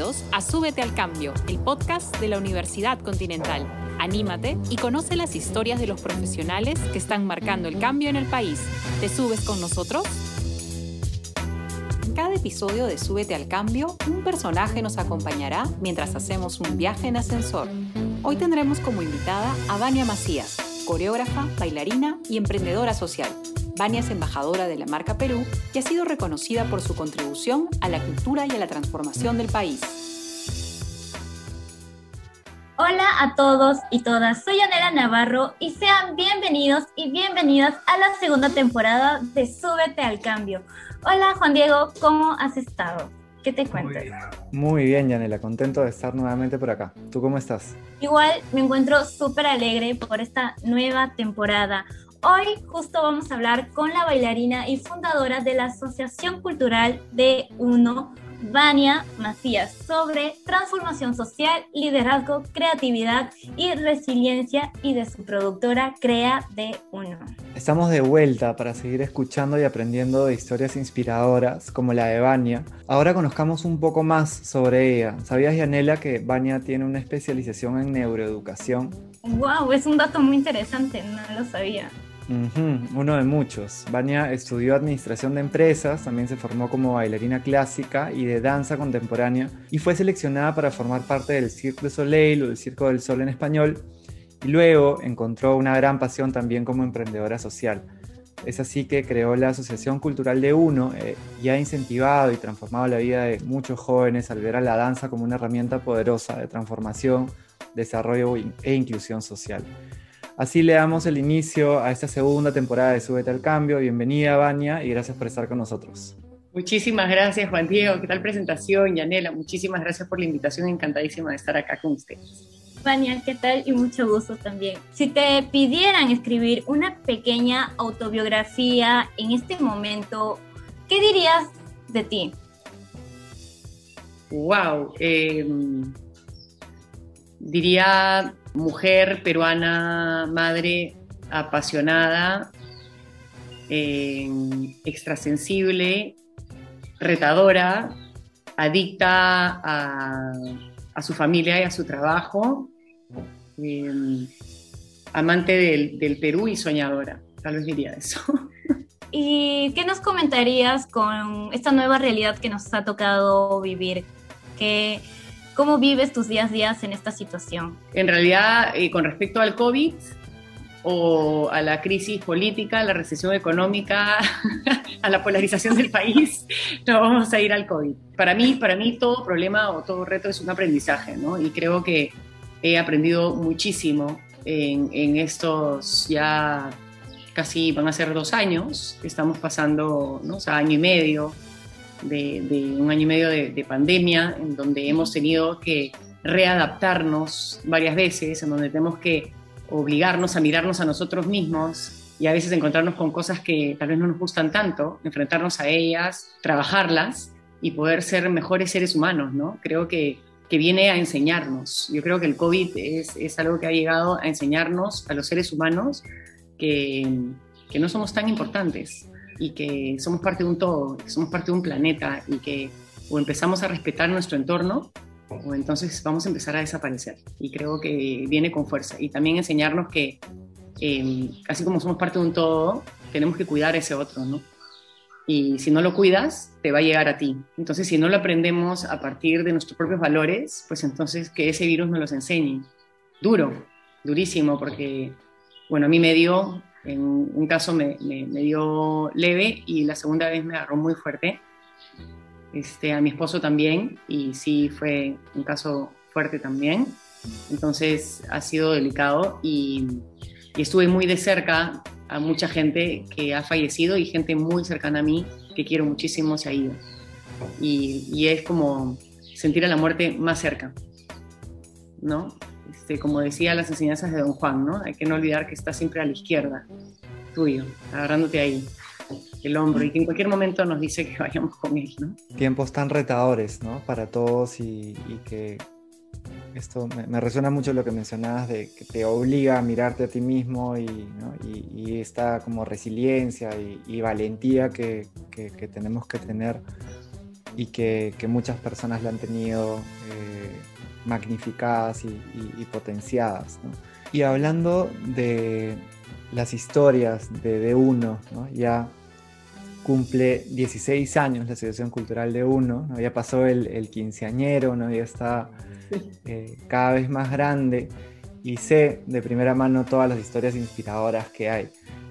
Bienvenidos a Súbete al Cambio, el podcast de la Universidad Continental. Anímate y conoce las historias de los profesionales que están marcando el cambio en el país. ¿Te subes con nosotros? En cada episodio de Súbete al Cambio, un personaje nos acompañará mientras hacemos un viaje en ascensor. Hoy tendremos como invitada a Vania Macías, coreógrafa, bailarina y emprendedora social. Vania es embajadora de la marca Perú y ha sido reconocida por su contribución a la cultura y a la transformación del país. Hola a todos y todas, soy Anela Navarro y sean bienvenidos y bienvenidas a la segunda temporada de Súbete al Cambio. Hola Juan Diego, ¿cómo has estado? ¿Qué te cuentas? Muy bien, Yanela, contento de estar nuevamente por acá. ¿Tú cómo estás? Igual me encuentro súper alegre por esta nueva temporada. Hoy justo vamos a hablar con la bailarina y fundadora de la Asociación Cultural de Uno, Vania Macías, sobre transformación social, liderazgo, creatividad y resiliencia y de su productora Crea de Uno. Estamos de vuelta para seguir escuchando y aprendiendo de historias inspiradoras como la de Vania. Ahora conozcamos un poco más sobre ella. ¿Sabías, Yanela, que Vania tiene una especialización en neuroeducación? ¡Wow! Es un dato muy interesante, no lo sabía uno de muchos. Vania estudió administración de empresas, también se formó como bailarina clásica y de danza contemporánea y fue seleccionada para formar parte del Cirque du Soleil o del Circo del Sol en español y luego encontró una gran pasión también como emprendedora social. Es así que creó la Asociación Cultural de Uno eh, y ha incentivado y transformado la vida de muchos jóvenes al ver a la danza como una herramienta poderosa de transformación, desarrollo e inclusión social. Así le damos el inicio a esta segunda temporada de Súbete al Cambio. Bienvenida, Vania, y gracias por estar con nosotros. Muchísimas gracias, Juan Diego. ¿Qué tal presentación, Yanela? Muchísimas gracias por la invitación. Encantadísima de estar acá con ustedes. Vania, ¿qué tal? Y mucho gusto también. Si te pidieran escribir una pequeña autobiografía en este momento, ¿qué dirías de ti? Wow. Em, diría mujer peruana, madre apasionada, extrasensible, retadora, adicta a, su familia y a su trabajo, em, amante del, del, Perú y soñadora, tal vez diría eso. ¿Y qué nos comentarías con esta nueva realidad que nos ha tocado vivir? ¿Qué, ¿Cómo vives tus días días en esta situación? En realidad, eh, con respecto al COVID o a la crisis política, la recesión económica, a la polarización del país, no vamos a ir al COVID. Para mí, para mí todo problema o todo reto es un aprendizaje, ¿no? Y creo que he aprendido muchísimo en, en estos ya casi van a ser dos años que estamos pasando, ¿no? O sea, año y medio de, un año y medio de, pandemia, en donde hemos tenido que readaptarnos varias veces, en donde tenemos que obligarnos a mirarnos a nosotros mismos y a veces encontrarnos con cosas que tal vez no nos gustan tanto, enfrentarnos a ellas, trabajarlas y poder ser mejores seres humanos, ¿no? Creo que, que viene a enseñarnos. Yo creo que el COVID es, es, algo que ha llegado a enseñarnos a los seres humanos que, que no somos tan importantes, y que somos parte de un todo, que somos parte de un planeta y que o empezamos a respetar nuestro entorno o entonces vamos a empezar a desaparecer. Y creo que viene con fuerza. Y también enseñarnos que, eh, así como somos parte de un todo, tenemos que cuidar ese otro, ¿no? Y si no lo cuidas, te va a llegar a ti. Entonces, si no lo aprendemos a partir de nuestros propios valores, pues entonces que ese virus nos los enseñe. Duro, durísimo, porque, bueno, a mí me dio en un caso me, dio leve y la segunda vez me agarró muy fuerte. Este, a mi esposo también y sí fue un caso fuerte también. Entonces ha sido delicado y, estuve muy de cerca a mucha gente que ha fallecido y gente muy cercana a mí que quiero muchísimo se ha ido. Y, y es como sentir a la muerte más cerca, ¿no? Este, como decía las enseñanzas de Don Juan, ¿no? Hay que no olvidar que está siempre a la izquierda tuyo, agarrándote ahí el hombro y que en cualquier momento nos dice que vayamos con él, ¿no? Tiempos tan retadores, ¿no? Para todos y, que esto me, resuena mucho lo que mencionabas de que te obliga a mirarte a ti mismo y, esta como resiliencia y, valentía que, que, tenemos que tener y que, muchas personas la han tenido eh, magnificadas y, potenciadas. Y hablando de las historias de D1, ya cumple 16 años la Asociación Cultural de Uno, ¿no? ya pasó el, el quinceañero, ¿no? ya está eh, cada vez más grande y sé de primera mano todas las historias inspiradoras que hay.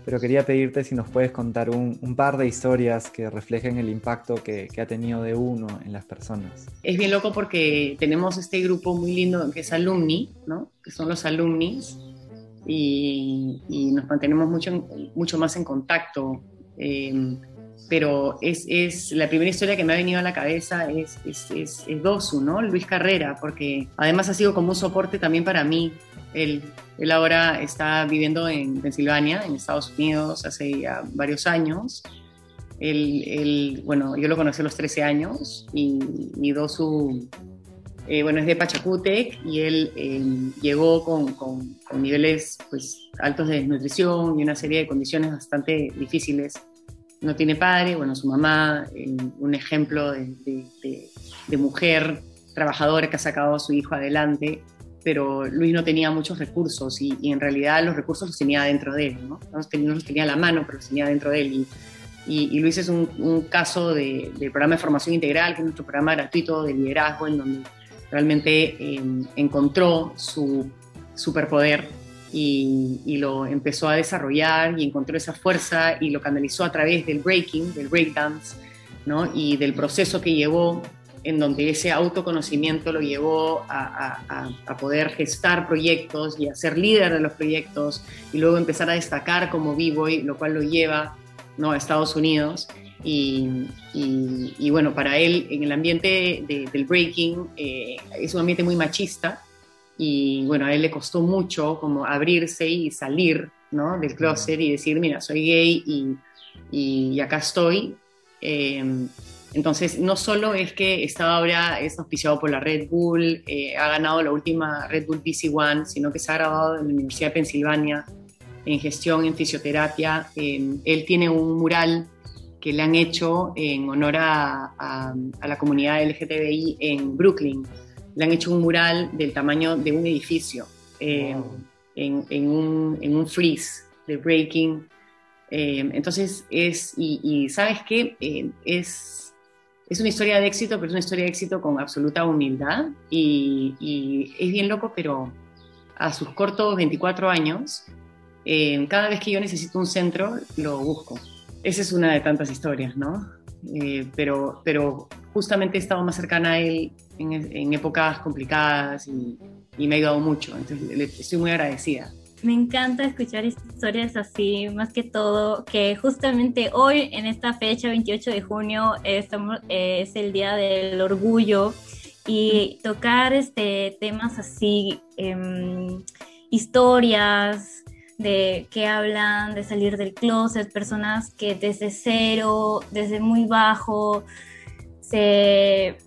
Pero quería pedirte si nos puedes contar un, par de historias que reflejen el impacto que, ha tenido de uno en las personas. Es bien loco porque tenemos este grupo muy lindo que es alumni, ¿no? que son los alumnis, y, nos mantenemos mucho, mucho más en contacto. Eh, pero es, es, la primera historia que me ha venido a la cabeza es, es, es, Dosu, ¿no? Luis Carrera, porque además ha sido como un soporte también para mí. Él, él ahora está viviendo en Pensilvania, en Estados Unidos, hace ya varios años. Él, él, bueno, yo lo conocí a los 13 años y, y Dosu, eh, bueno, es de Pachacútec y él eh, llegó con, con, con niveles pues, altos de desnutrición y una serie de condiciones bastante difíciles no tiene padre, bueno, su mamá, un ejemplo de, mujer trabajadora que ha sacado a su hijo adelante, pero Luis no tenía muchos recursos y, en realidad los recursos los tenía dentro de él, ¿no? No los tenía, a la mano, pero los tenía dentro de él. Y, Luis es un, caso del programa de formación integral, que es nuestro programa gratuito de liderazgo, en donde realmente eh, encontró su superpoder y, lo empezó a desarrollar y encontró esa fuerza y lo canalizó a través del breaking, del breakdance, ¿no? y del proceso que llevó, en donde ese autoconocimiento lo llevó a, poder gestar proyectos y a ser líder de los proyectos y luego empezar a destacar como b-boy, lo cual lo lleva ¿no? a Estados Unidos. Y, bueno, para él en el ambiente del breaking eh, es un ambiente muy machista, y bueno, a él le costó mucho como abrirse y salir ¿no? del closet y decir, mira, soy gay y, y, acá estoy. Em, entonces, no solo es que estaba ahora, es auspiciado por la Red Bull, eh, ha ganado la última Red Bull PC One, sino que se ha graduado en la Universidad de Pensilvania en gestión, en fisioterapia. Em, él tiene un mural que le han hecho en honor a, a, a la comunidad LGTBI en Brooklyn le han hecho un mural del tamaño de un edificio eh, en, un, en, freeze de breaking. Eh, entonces es, y, sabes qué, eh, es, es una historia de éxito, pero es una historia de éxito con absoluta humildad y, es bien loco, pero a sus cortos 24 años, cada vez que yo necesito un centro, lo busco. Esa es una de tantas historias, ¿no? pero, pero justamente he estado más cercana a él en, épocas complicadas y, me ha ayudado mucho. Entonces, le, estoy muy agradecida. Me encanta escuchar historias así, más que todo, que justamente hoy, en esta fecha, 28 de junio, estamos, es el Día del Orgullo y tocar este, temas así, em, historias de que hablan de salir del closet, personas que desde cero, desde muy bajo, se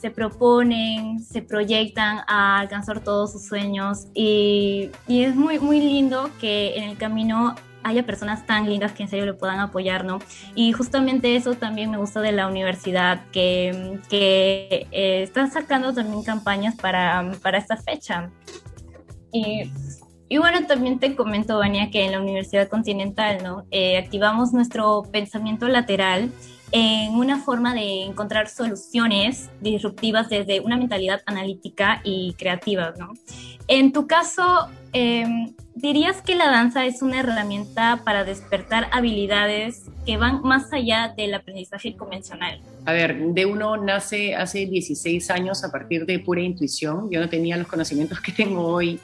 se proponen, se proyectan a alcanzar todos sus sueños y, es muy, muy lindo que en el camino haya personas tan lindas que en serio le puedan apoyar, ¿no? Y justamente eso también me gusta de la universidad, que, que eh, están sacando también campañas para, para esta fecha. Y, y, bueno, también te comento, Vania, que en la Universidad Continental, ¿no? Eh, activamos nuestro pensamiento lateral en una forma de encontrar soluciones disruptivas desde una mentalidad analítica y creativa, ¿no? En tu caso, em, ¿dirías que la danza es una herramienta para despertar habilidades que van más allá del aprendizaje convencional? A ver, de uno nace hace 16 años a partir de pura intuición. Yo no tenía los conocimientos que tengo hoy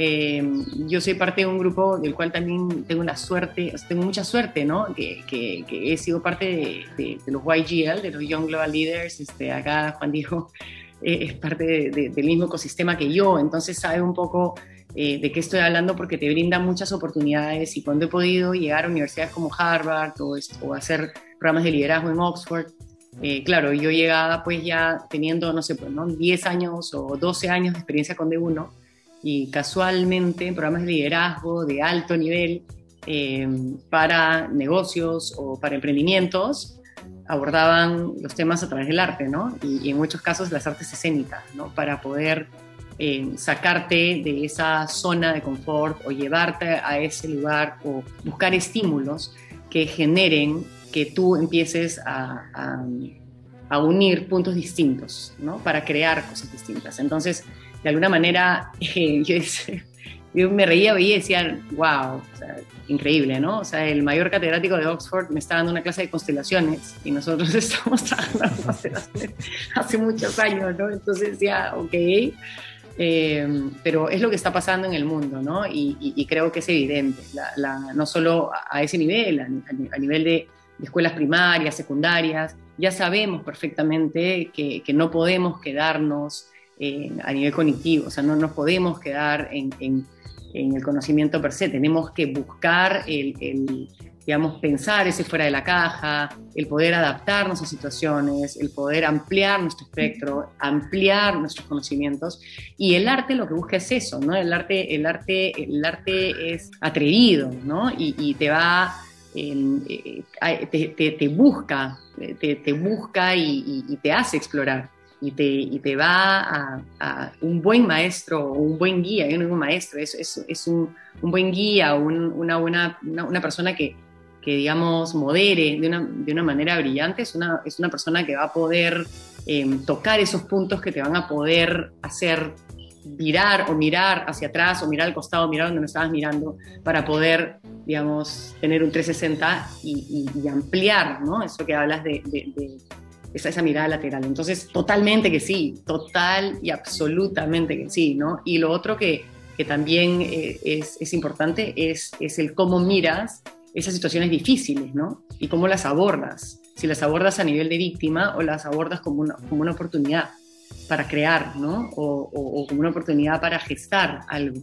eh, yo soy parte de un grupo del cual también tengo la suerte, tengo mucha suerte, ¿no? Que, que, he sido parte de, los YGL, de los Young Global Leaders. Este, acá Juan Diego eh, es parte del mismo ecosistema que yo, entonces sabe un poco eh, de qué estoy hablando porque te brinda muchas oportunidades y cuando he podido llegar a universidades como Harvard o, o hacer programas de liderazgo en Oxford, claro, yo llegaba pues ya teniendo, no sé, pues, ¿no? 10 años o 12 años de experiencia con D1 y casualmente en programas de liderazgo de alto nivel eh, para negocios o para emprendimientos, abordaban los temas a través del arte, ¿no? Y, en muchos casos las artes escénicas, ¿no? Para poder eh, sacarte de esa zona de confort o llevarte a ese lugar o buscar estímulos que generen que tú empieces a, a, unir puntos distintos, ¿no? Para crear cosas distintas. Entonces, de alguna manera, eh, yo, me reía y decía, wow, increíble, ¿no? O sea, el mayor catedrático de Oxford me está dando una clase de constelaciones y nosotros estamos trabajando constelaciones hace muchos años, ¿no? Entonces ya, ok. Eh, pero es lo que está pasando en el mundo, ¿no? Y, creo que es evidente, no solo a ese nivel, a, nivel de, escuelas primarias, secundarias, ya sabemos perfectamente que, no podemos quedarnos a nivel cognitivo, o sea, no nos podemos quedar en el conocimiento per se, tenemos que buscar el, digamos, pensar ese fuera de la caja, el poder adaptarnos a situaciones, el poder ampliar nuestro espectro, ampliar nuestros conocimientos. Y el arte lo que busca es eso, ¿no? El arte, el arte, el arte es atrevido, ¿no? Y, te va, eh, te, te, busca, te, busca y te hace explorar y te, y te va a, un buen maestro o un buen guía, yo no digo maestro, es, es, un, un, buen guía, una, buena, una, persona que, que, digamos, modere de una, de una, manera brillante, es una, es una persona que va a poder em, tocar esos puntos que te van a poder hacer virar o mirar hacia atrás o mirar al costado, mirar donde no estabas mirando, para poder, digamos, tener un 360 y, y, ampliar, ¿no? Eso que hablas de esa, esa mirada lateral. Entonces, totalmente que sí, total y absolutamente que sí, ¿no? Y lo otro que, que también eh, es, es, importante es, es el cómo miras esas situaciones difíciles, ¿no? Y cómo las abordas. Si las abordas a nivel de víctima o las abordas como una, como una oportunidad para crear, ¿no? O, o, como una oportunidad para gestar algo.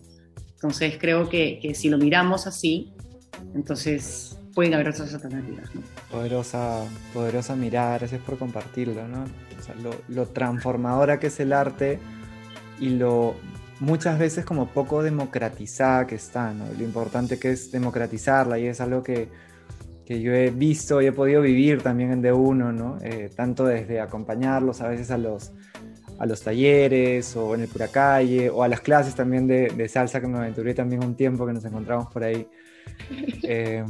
Entonces creo que, que si lo miramos así, entonces pueden haber otras alternativas. ¿no? Poderosa, poderosa mirada, gracias por compartirlo, ¿no? O sea, lo, lo, transformadora que es el arte y lo muchas veces como poco democratizada que está, ¿no? Lo importante que es democratizarla y es algo que, que yo he visto y he podido vivir también en D1, ¿no? Eh, tanto desde acompañarlos a veces a los, a los talleres o en el pura calle o a las clases también de, de salsa que me aventuré también un tiempo que nos encontramos por ahí eh,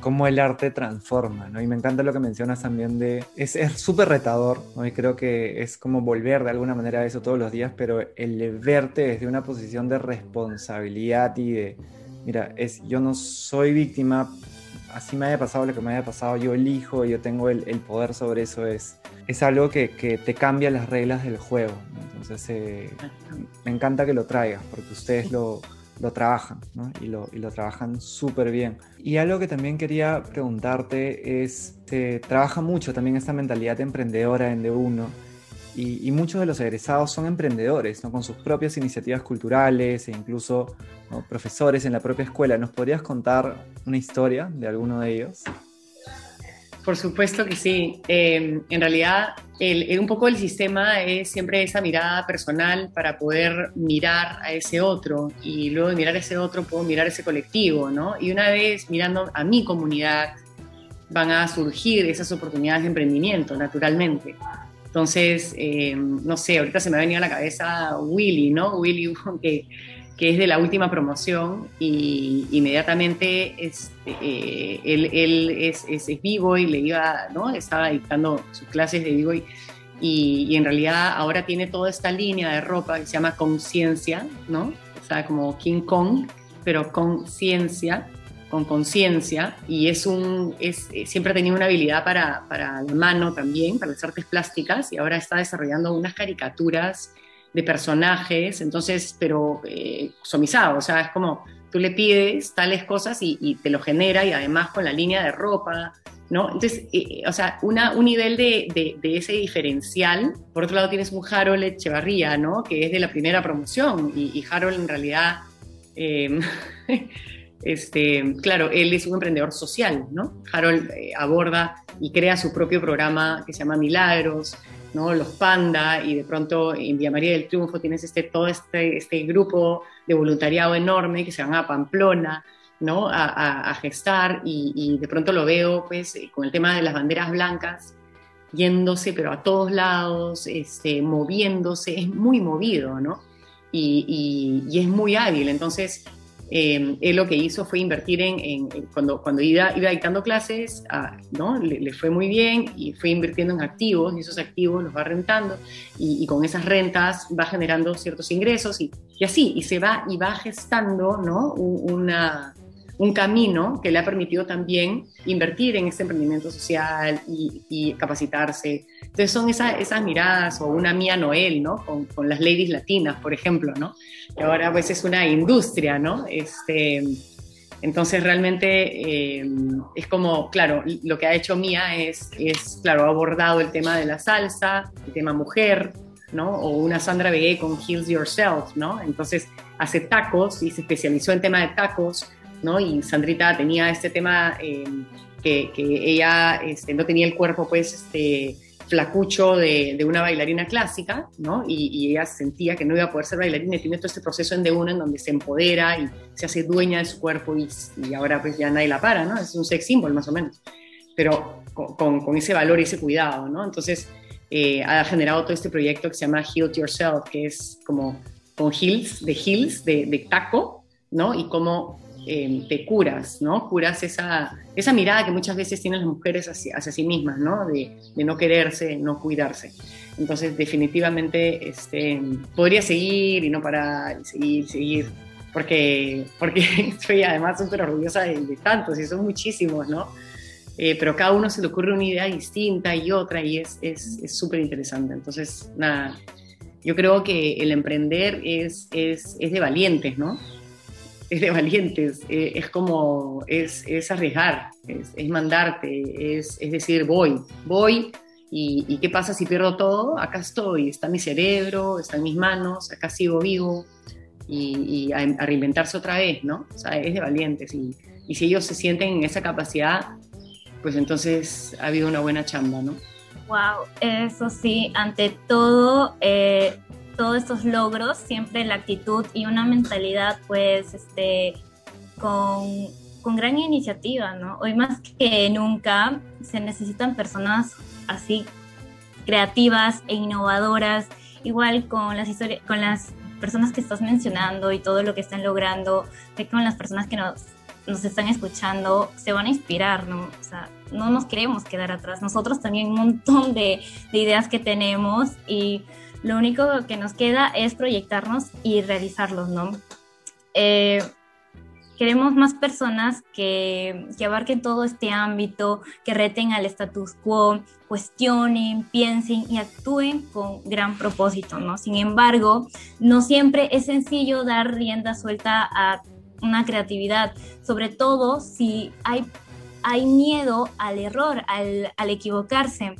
cómo el arte transforma, ¿no? Y me encanta lo que mencionas también de, es súper retador, ¿no? Y creo que es como volver de alguna manera a eso todos los días, pero el verte desde una posición de responsabilidad y de, mira, es, yo no soy víctima, así me haya pasado lo que me haya pasado, yo elijo, yo tengo el, el poder sobre eso, es, es algo que, que, te cambia las reglas del juego. Entonces, eh, me encanta que lo traigas, porque ustedes lo, lo trabajan y, lo, trabajan súper bien. Y algo que también quería preguntarte es, se trabaja mucho también esta mentalidad emprendedora en D1 y, y muchos de los egresados son emprendedores, ¿no? con sus propias iniciativas culturales e incluso profesores en la propia escuela. ¿Nos podrías contar una historia de alguno de ellos? Por supuesto que sí. Eh, en realidad, el, un poco el sistema es siempre esa mirada personal para poder mirar a ese otro y luego de mirar a ese otro puedo mirar a ese colectivo, ¿no? Y una vez mirando a mi comunidad van a surgir esas oportunidades de emprendimiento, naturalmente. Entonces, eh, no sé, ahorita se me ha venido a la cabeza Willy, ¿no? Willy, que que es de la última promoción y inmediatamente este, eh, él, él, es, es, vivo y le iba, ¿no? Estaba dictando sus clases de vivo y, y, en realidad ahora tiene toda esta línea de ropa que se llama conciencia, ¿no? O sea, como King Kong, pero conciencia, con conciencia y es un, es, siempre ha tenido una habilidad para, para la mano también, para las artes plásticas y ahora está desarrollando unas caricaturas de personajes, entonces, pero eh, o sea, es como tú le pides tales cosas y, te lo genera y además con la línea de ropa, ¿no? Entonces, eh, o sea, una, un nivel de, de, ese diferencial. Por otro lado tienes un Harold Echevarría, ¿no? Que es de la primera promoción y, Harold en realidad... Eh, este, claro, él es un emprendedor social, ¿no? Harold eh, aborda y crea su propio programa que se llama Milagros, los Panda, y de pronto en Vía María del Triunfo tienes este, todo este, este grupo de voluntariado enorme que se van a Pamplona, ¿no? A, gestar, y, de pronto lo veo pues con el tema de las banderas blancas, yéndose, pero a todos lados, este, moviéndose, es muy movido, ¿no? Y, y, es muy hábil. Entonces, eh, él lo que hizo fue invertir en, cuando, cuando iba, iba dictando clases, ah, ¿no? Le, fue muy bien y fue invirtiendo en activos y esos activos los va rentando y, con esas rentas va generando ciertos ingresos y, y, así, y se va y va gestando, ¿no? Una, un camino que le ha permitido también invertir en este emprendimiento social y, capacitarse. Entonces son esas miradas, o una Mía Noel, ¿no? Con, con, las ladies latinas, por ejemplo, ¿no? Que ahora pues es una industria, ¿no? Este, entonces realmente eh, es como, claro, lo que ha hecho Mía es, es, claro, ha abordado el tema de la salsa, el tema mujer, ¿no? O una Sandra Begué con Heals Yourself, ¿no? Entonces hace tacos y se especializó en tema de tacos ¿no? Y Sandrita tenía este tema eh, que, ella este, no tenía el cuerpo, pues, este, flacucho de, una bailarina clásica, ¿no? Y, ella sentía que no iba a poder ser bailarina y tiene todo este proceso en de una en donde se empodera y se hace dueña de su cuerpo y, ahora pues ya nadie la para, ¿no? Es un sex symbol más o menos, pero con, ese valor y ese cuidado, ¿no? Entonces eh, ha generado todo este proyecto que se llama Heal Yourself, que es como con heels, de heels, de, de taco, ¿no? Y cómo Em, te curas, ¿no? Curas esa, esa mirada que muchas veces tienen las mujeres hacia, hacia sí mismas, ¿no? De, de, no quererse, no cuidarse. Entonces, definitivamente, este, podría seguir y no parar, seguir, seguir, porque, porque estoy además súper orgullosa de, tantos, y son muchísimos, ¿no? Eh, pero cada uno se le ocurre una idea distinta y otra, y es súper es, interesante. Entonces, nada, yo creo que el emprender es, es, es de valientes, ¿no? Es de valientes, eh, es como, es, es arriesgar, es, mandarte, es, es decir, voy, voy, y, y, qué pasa si pierdo todo, acá estoy, está mi cerebro, está en mis manos, acá sigo vivo, y, y a, reinventarse otra vez, ¿no? O sea, es de valientes, y, y si ellos se sienten en esa capacidad, pues entonces ha habido una buena chamba, ¿no? Wow, eso sí, ante todo, eh, todos estos logros, siempre la actitud y una mentalidad pues este, con, con gran iniciativa, ¿no? Hoy más que nunca se necesitan personas así creativas e innovadoras, igual con las historias, con las personas que estás mencionando y todo lo que están logrando, que con las personas que nos, nos están escuchando se van a inspirar, ¿no? O sea, no nos queremos quedar atrás. Nosotros también un montón de, de ideas que tenemos y lo único que nos queda es proyectarnos y realizarlos, ¿no? Eh, queremos más personas que, que, abarquen todo este ámbito, que reten al status quo, cuestionen, piensen y actúen con gran propósito, ¿no? Sin embargo, no siempre es sencillo dar rienda suelta a una creatividad, sobre todo si hay, hay miedo al error, al, al equivocarse.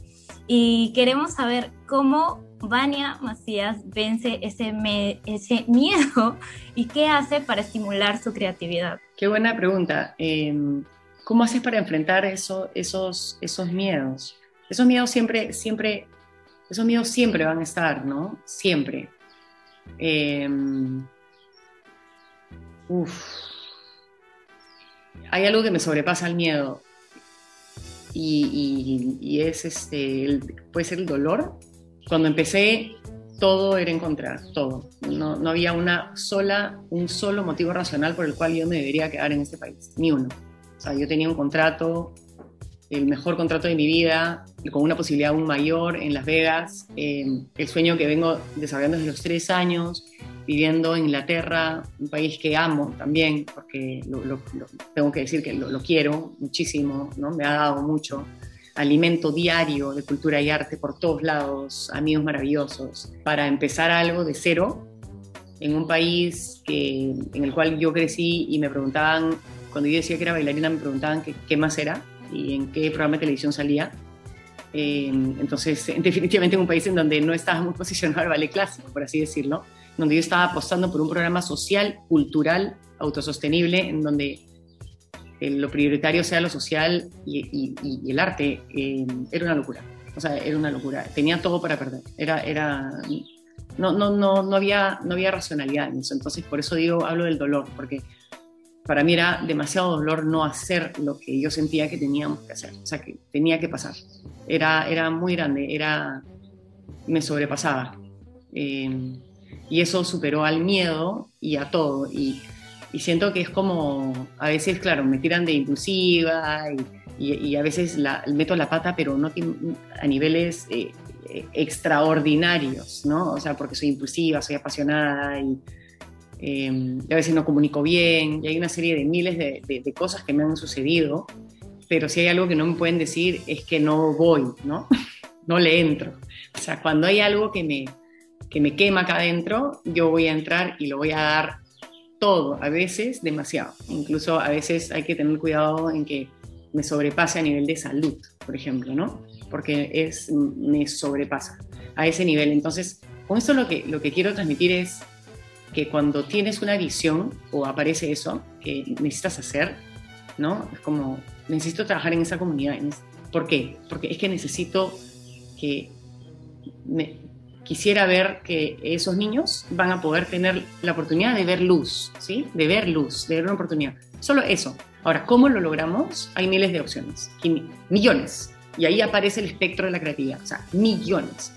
Y queremos saber cómo Vania Macías vence ese, miedo y qué hace para estimular su creatividad? Qué buena pregunta. Em, ¿Cómo haces para enfrentar eso, esos, esos miedos? Esos miedos siempre, siempre, esos miedos siempre van a estar, ¿no? Siempre. Em, Hay algo que me sobrepasa el miedo y, es este, puede ser el dolor cuando empecé, todo era encontrar, todo. No, no, había una sola, un solo motivo racional por el cual yo me debería quedar en este país, ni uno. O sea, yo tenía un contrato, el mejor contrato de mi vida, con una posibilidad aún mayor en Las Vegas, el sueño que vengo desarrollando desde los tres años, viviendo en Inglaterra, un país que amo también, porque lo, tengo que decir que lo, quiero muchísimo, ¿no? me ha dado mucho alimento diario de cultura y arte por todos lados, amigos maravillosos, para empezar algo de cero en un país que, en el cual yo crecí y me preguntaban, cuando yo decía que era bailarina, me preguntaban qué, más era y en qué programa de televisión salía. Eh, entonces, definitivamente en un país en donde no estaba muy posicionado el ballet clásico, por así decirlo, donde yo estaba apostando por un programa social, cultural, autosostenible, en donde lo prioritario sea lo social y, el arte, eh, era una locura. O sea, era una locura. Tenía todo para perder. Era, era, no, no, no, no, había, no había racionalidad en eso. Entonces, por eso digo, hablo del dolor, porque para mí era demasiado dolor no hacer lo que yo sentía que teníamos que hacer, o sea, que tenía que pasar. era, era muy grande, era, me sobrepasaba. Eh, y eso superó al miedo y a todo. Y, y, siento que es como, a veces, claro, me tiran de impulsiva y, y, a veces la, meto la pata, pero no a niveles eh, extraordinarios, ¿no? O sea, porque soy impulsiva, soy apasionada y, eh, a veces no comunico bien y hay una serie de miles de, de, cosas que me han sucedido, pero si hay algo que no me pueden decir es que no voy, ¿no? no le entro. O sea, cuando hay algo que me, que me quema acá adentro, yo voy a entrar y lo voy a dar todo, a veces demasiado. Incluso a veces hay que tener cuidado en que me sobrepase a nivel de salud, por ejemplo, ¿no? Porque es, me sobrepasa a ese nivel. Entonces, con esto lo que, lo que quiero transmitir es que cuando tienes una visión o aparece eso que necesitas hacer, ¿no? Es como, necesito trabajar en esa comunidad. ¿Por qué? Porque es que necesito que me, quisiera ver que esos niños van a poder tener la oportunidad de ver luz, ¿sí? De ver luz, de ver una oportunidad. Solo eso. Ahora, ¿cómo lo logramos? Hay miles de opciones, millones. Y ahí aparece el espectro de la creatividad, o sea, millones.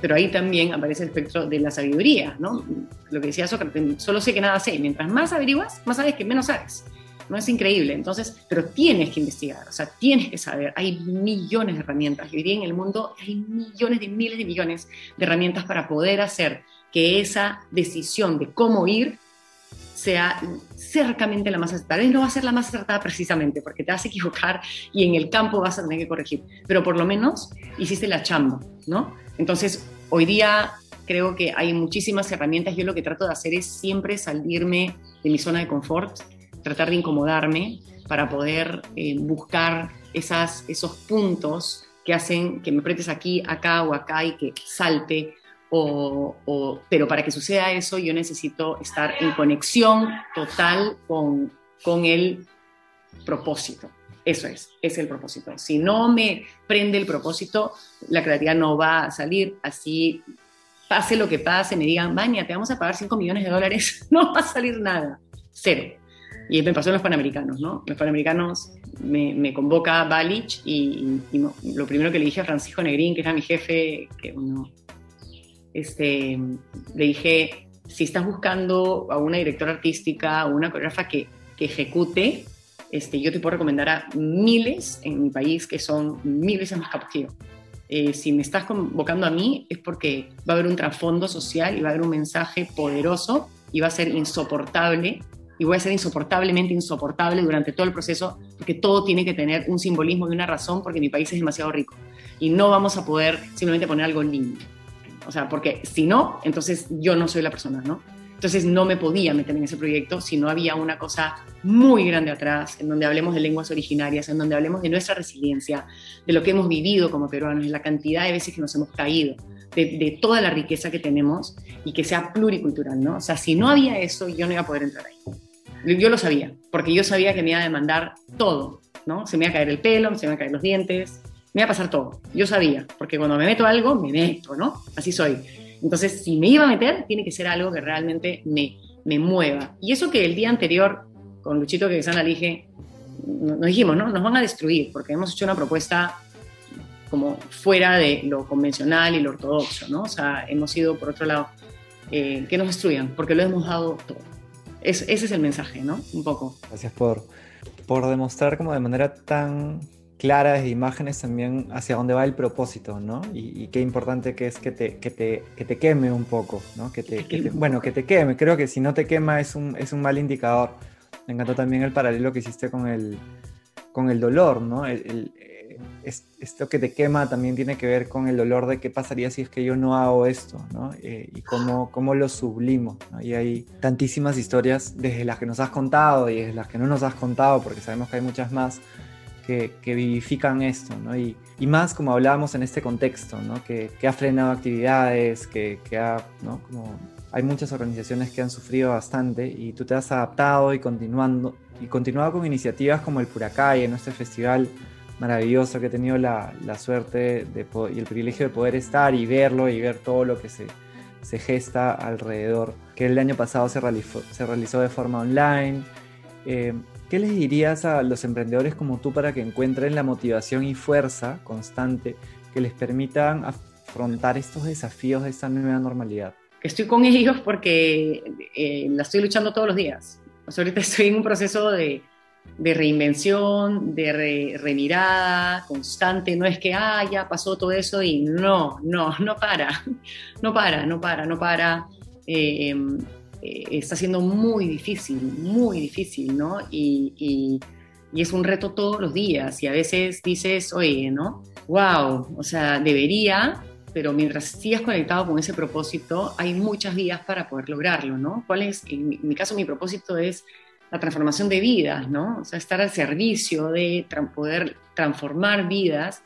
Pero ahí también aparece el espectro de la sabiduría, ¿no? Lo que decía Sócrates, solo sé que nada sé. Mientras más averiguas, más sabes que menos sabes. ¿No? Es increíble. Entonces, pero tienes que investigar, o sea, tienes que saber. Hay millones de herramientas. Hoy día en el mundo hay millones de miles de millones de herramientas para poder hacer que esa decisión de cómo ir sea cercamente la más acertada. Tal no va a ser la más acertada precisamente porque te vas a equivocar y en el campo vas a tener que corregir, pero por lo menos hiciste la chamba, ¿no? Entonces, hoy día creo que hay muchísimas herramientas. Yo lo que trato de hacer es siempre salirme de mi zona de confort tratar de incomodarme para poder eh, buscar esas, esos puntos que hacen que me apretes aquí, acá o acá y que salte. O, pero para que suceda eso yo necesito estar en conexión total con, con el propósito. Eso es, es el propósito. Si no me prende el propósito, la creatividad no va a salir así. Pase lo que pase, me digan, Vania, te vamos a pagar 5 millones de dólares, no va a salir nada. Cero. Y me pasó en los Panamericanos, ¿no? Los Panamericanos me, me convoca Balich y, lo primero que le dije a Francisco Negrín, que era mi jefe, que uno, este, le dije, si estás buscando a una directora artística o una coreógrafa que, que ejecute, este, yo te puedo recomendar a miles en mi país que son mil veces más capaces eh, si me estás convocando a mí es porque va a haber un trasfondo social y va a haber un mensaje poderoso y va a ser insoportable y voy a ser insoportablemente insoportable durante todo el proceso porque todo tiene que tener un simbolismo y una razón porque mi país es demasiado rico y no vamos a poder simplemente poner algo lindo. O sea, porque si no, entonces yo no soy la persona, ¿no? Entonces no me podía meter en ese proyecto si no había una cosa muy grande atrás, en donde hablemos de lenguas originarias, en donde hablemos de nuestra resiliencia, de lo que hemos vivido como peruanos, de la cantidad de veces que nos hemos caído, de, de, toda la riqueza que tenemos y que sea pluricultural, ¿no? O sea, si no había eso, yo no iba a poder entrar ahí. Yo lo sabía, porque yo sabía que me iba a demandar todo, ¿no? Se me iba a caer el pelo, se me iba a caer los dientes, me iba a pasar todo. Yo sabía, porque cuando me meto algo, me meto, ¿no? Así soy. Entonces, si me iba a meter, tiene que ser algo que realmente me, me mueva. Y eso que el día anterior, con Luchito que la dije, nos dijimos, ¿no? Nos van a destruir, porque hemos hecho una propuesta como fuera de lo convencional y lo ortodoxo, ¿no? O sea, hemos ido por otro lado, eh, que nos destruyan, porque lo hemos dado todo ese es el mensaje, ¿no? Un poco. Gracias por, por demostrar como de manera tan clara de imágenes también hacia dónde va el propósito, ¿no? Y, qué importante que es que te, que te, que te queme un poco, ¿no? Que te, bueno, que te queme. Creo que si no te quema es un, es un mal indicador. Me encantó también el paralelo que hiciste con el, con el dolor, ¿no? el, esto que te quema también tiene que ver con el dolor de qué pasaría si es que yo no hago esto, ¿no? Eh, y cómo, cómo, lo sublimo. ¿no? Y hay tantísimas historias desde las que nos has contado y desde las que no nos has contado, porque sabemos que hay muchas más que, que vivifican esto, ¿no? Y, y, más como hablábamos en este contexto, ¿no? Que, que ha frenado actividades, que, que ha, ¿no? Como hay muchas organizaciones que han sufrido bastante y tú te has adaptado y continuando y continuado con iniciativas como el Puracay, en este festival maravilloso que he tenido la, la suerte de, y el privilegio de poder estar y verlo y ver todo lo que se, se gesta alrededor, que el año pasado se realizó, se realizó de forma online. Eh, ¿Qué les dirías a los emprendedores como tú para que encuentren la motivación y fuerza constante que les permitan afrontar estos desafíos de esta nueva normalidad? Estoy con ellos porque eh, la estoy luchando todos los días. ahorita estoy en un proceso de, de reinvención, de remirada constante. No es que, ah, ya pasó todo eso y no, no, no para, no para, no para, no para. Eh, em, eh, está siendo muy difícil, muy difícil, ¿no? Y, y, y, es un reto todos los días. Y a veces dices, oye, ¿no? Wow, o sea, debería, pero mientras sigas conectado con ese propósito, hay muchas vías para poder lograrlo, ¿no? ¿Cuál es? En mi, caso, mi propósito es la transformación de vidas, ¿no? O sea, estar al servicio de poder transformar vidas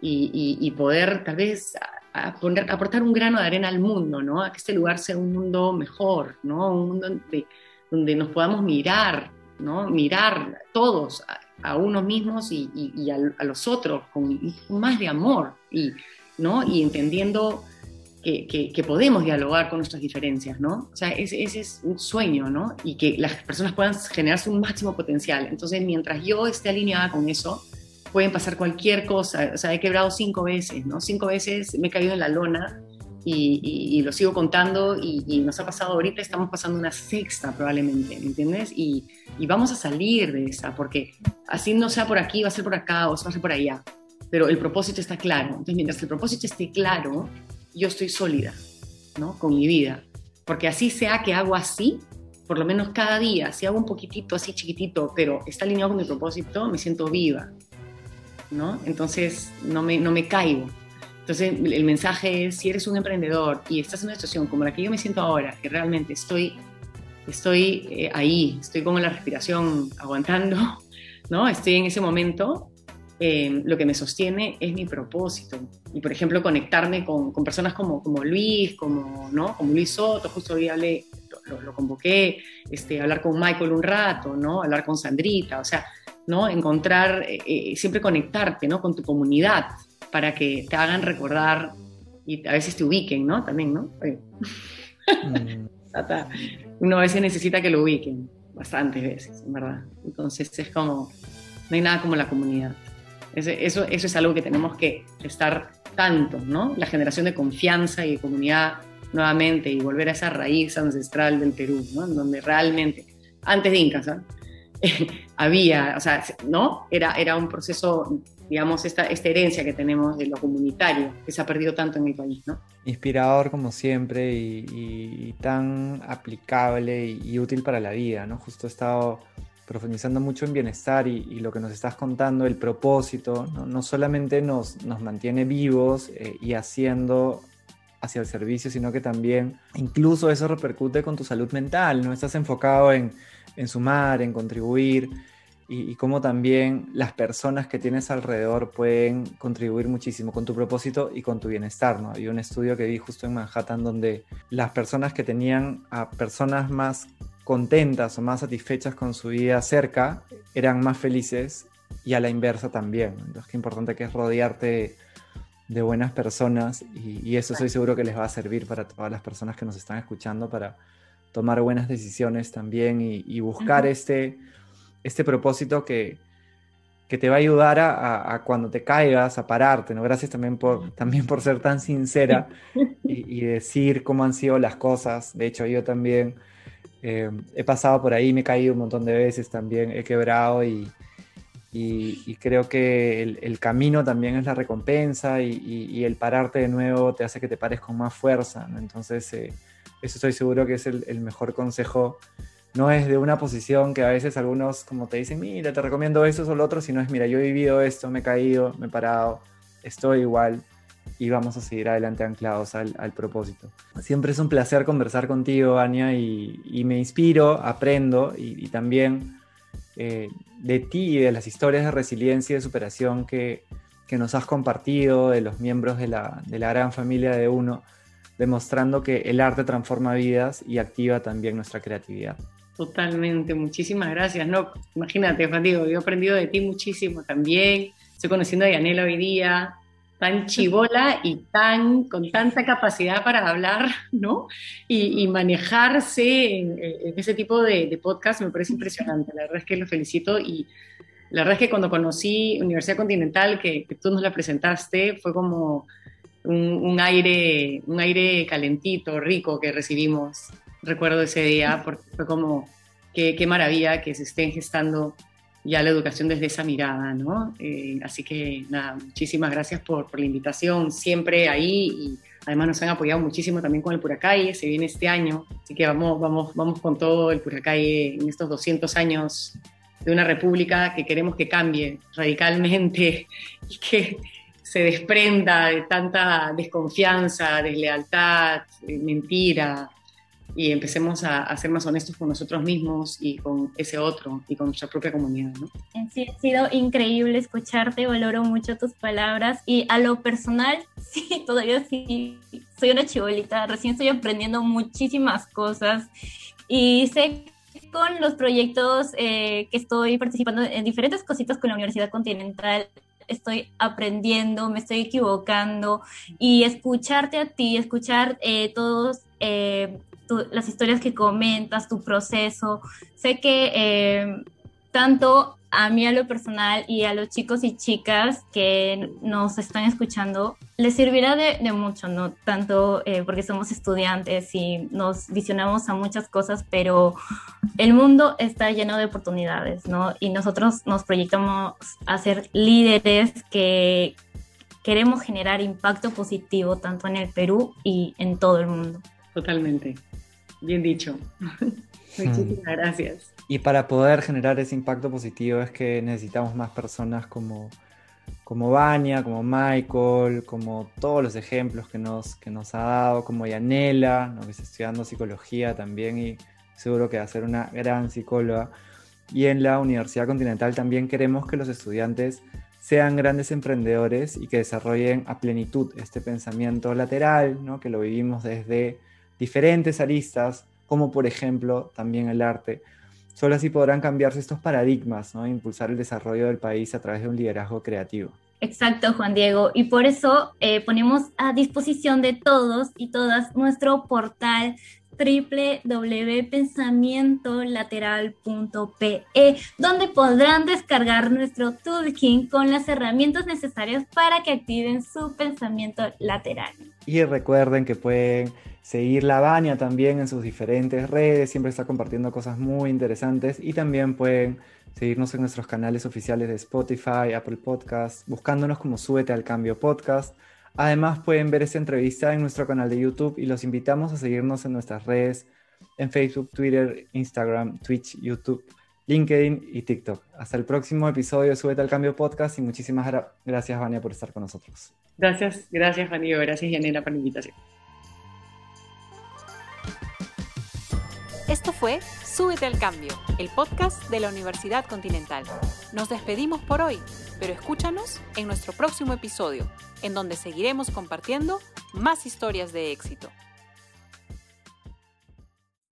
y, poder tal vez a aportar un grano de arena al mundo, ¿no? A que este lugar sea un mundo mejor, ¿no? Un mundo donde, nos podamos mirar, ¿no? Mirar todos a, unos mismos y, y, a, los otros con, más de amor y, ¿no? Y entendiendo que, que, podemos dialogar con nuestras diferencias, ¿no? O sea, ese, ese, es un sueño, ¿no? Y que las personas puedan generarse un máximo potencial. Entonces, mientras yo esté alineada con eso, pueden pasar cualquier cosa. O sea, he quebrado cinco veces, ¿no? Cinco veces me he caído en la lona y, lo sigo contando y, nos ha pasado ahorita, estamos pasando una sexta probablemente, ¿me entiendes? Y, vamos a salir de esa, porque así no sea por aquí, va a ser por acá o va a ser por allá. Pero el propósito está claro. Entonces, mientras el propósito esté claro, yo estoy sólida, ¿no? Con mi vida. Porque así sea que hago así, por lo menos cada día, si hago un poquitito así chiquitito, pero está alineado con mi propósito, me siento viva, ¿no? Entonces no me, no me caigo. Entonces el mensaje es, si eres un emprendedor y estás en una situación como la que yo me siento ahora, que realmente estoy, estoy eh, ahí, estoy como la respiración aguantando, ¿no? Estoy en ese momento, eh, lo que me sostiene es mi propósito. Y por ejemplo, conectarme con, con, personas como, como Luis, como, ¿no? como Luis Soto, justo hoy hablé, lo, lo, convoqué, este, hablar con Michael un rato, ¿no? hablar con Sandrita, o sea, ¿no? Encontrar, eh, eh, siempre conectarte, ¿no? Con tu comunidad para que te hagan recordar y a veces te ubiquen, ¿no? También, ¿no? Mm. Uno a veces necesita que lo ubiquen, bastantes veces, en verdad. Entonces es como, no hay nada como la comunidad. Eso, eso, es algo que tenemos que estar tanto, ¿no? La generación de confianza y de comunidad nuevamente y volver a esa raíz ancestral del Perú, ¿no? En donde realmente, antes de Incas, ¿eh? había, o sea, ¿no? Era, era un proceso, digamos, esta, esta herencia que tenemos de lo comunitario, que se ha perdido tanto en el país, ¿no? Inspirador como siempre y, tan aplicable y, útil para la vida, ¿no? Justo he estado profundizando mucho en bienestar y, lo que nos estás contando, el propósito, no, no solamente nos, nos mantiene vivos eh, y haciendo hacia el servicio, sino que también incluso eso repercute con tu salud mental, ¿no? Estás enfocado en en sumar, en contribuir y, cómo también las personas que tienes alrededor pueden contribuir muchísimo con tu propósito y con tu bienestar. ¿no? Hay un estudio que vi justo en Manhattan donde las personas que tenían a personas más contentas o más satisfechas con su vida cerca eran más felices y a la inversa también. Entonces, qué importante que es rodearte de buenas personas y, y eso estoy seguro que les va a servir para todas las personas que nos están escuchando para tomar buenas decisiones también y, buscar este, este propósito que, que te va a ayudar a, cuando te caigas, a pararte, ¿no? Gracias también por, también por ser tan sincera y, decir cómo han sido las cosas. De hecho, yo también eh, he pasado por ahí, me he caído un montón de veces también, he quebrado y, y creo que el, camino también es la recompensa y, el pararte de nuevo te hace que te pares con más fuerza, ¿no? Entonces... Eh, eso estoy seguro que es el, mejor consejo. No es de una posición que a veces algunos como te dicen, mira, te recomiendo eso o lo otro, sino es, mira, yo he vivido esto, me he caído, me he parado, estoy igual y vamos a seguir adelante anclados al, propósito. Siempre es un placer conversar contigo, Ania, y, me inspiro, aprendo y, también eh, de ti y de las historias de resiliencia y de superación que, que nos has compartido, de los miembros de la, de la gran familia de uno demostrando que el arte transforma vidas y activa también nuestra creatividad. Totalmente, muchísimas gracias. No, imagínate, Juan Diego, yo he aprendido de ti muchísimo también. Estoy conociendo a Yanela hoy día, tan chivola y tan, con tanta capacidad para hablar, ¿no? Y, manejarse en, ese tipo de, podcast me parece impresionante. La verdad es que lo felicito y la verdad es que cuando conocí Universidad Continental, que, tú nos la presentaste, fue como un, aire, un aire calentito, rico que recibimos. Recuerdo ese día porque fue como, qué, qué maravilla que se estén gestando ya la educación desde esa mirada, ¿no? Eh, así que nada, muchísimas gracias por, por, la invitación, siempre ahí y además nos han apoyado muchísimo también con el Puracalle, se viene este año, así que vamos, vamos, vamos con todo el Puracalle en estos 200 años de una república que queremos que cambie radicalmente y que se desprenda de tanta desconfianza, deslealtad, eh, mentira, y empecemos a, ser más honestos con nosotros mismos y con ese otro y con nuestra propia comunidad. ¿no? Sí, ha sido increíble escucharte, valoro mucho tus palabras y a lo personal, sí, todavía sí, soy una chibolita, recién estoy aprendiendo muchísimas cosas y sé con los proyectos eh, que estoy participando en diferentes cositas con la Universidad Continental, estoy aprendiendo, me estoy equivocando y escucharte a ti, escuchar eh, todos eh, las historias que comentas, tu proceso. Sé que eh, tanto a mí a lo personal y a los chicos y chicas que nos están escuchando, les servirá de, mucho, ¿no? Tanto eh, porque somos estudiantes y nos visionamos a muchas cosas, pero el mundo está lleno de oportunidades, ¿no? Y nosotros nos proyectamos a ser líderes que queremos generar impacto positivo tanto en el Perú y en todo el mundo. Totalmente. Bien dicho. Muchísimas gracias. Y para poder generar ese impacto positivo es que necesitamos más personas como, como Vania, como Michael, como todos los ejemplos que nos, que nos ha dado, como Yanela, que está estudiando psicología también y seguro que va a ser una gran psicóloga. Y en la Universidad Continental también queremos que los estudiantes sean grandes emprendedores y que desarrollen a plenitud este pensamiento lateral, ¿no? que lo vivimos desde diferentes aristas, como por ejemplo también el arte. Solo así podrán cambiarse estos paradigmas, ¿no? impulsar el desarrollo del país a través de un liderazgo creativo. Exacto, Juan Diego. Y por eso eh, ponemos a disposición de todos y todas nuestro portal www.pensamientolateral.pe, donde podrán descargar nuestro toolkit con las herramientas necesarias para que activen su pensamiento lateral. Y recuerden que pueden seguir la Baña también en sus diferentes redes, siempre está compartiendo cosas muy interesantes y también pueden seguirnos en nuestros canales oficiales de Spotify, Apple Podcasts, buscándonos como Súbete al Cambio Podcast Además pueden ver esta entrevista en nuestro canal de YouTube y los invitamos a seguirnos en nuestras redes en Facebook, Twitter, Instagram, Twitch, YouTube, LinkedIn y TikTok. Hasta el próximo episodio de Súbete al Cambio Podcast y muchísimas gracias Vania por estar con nosotros. Gracias, gracias Vania, gracias Yanela por la invitación. Esto fue Súbete al Cambio, el podcast de la Universidad Continental. Nos despedimos por hoy, pero escúchanos en nuestro próximo episodio, en donde seguiremos compartiendo más historias de éxito.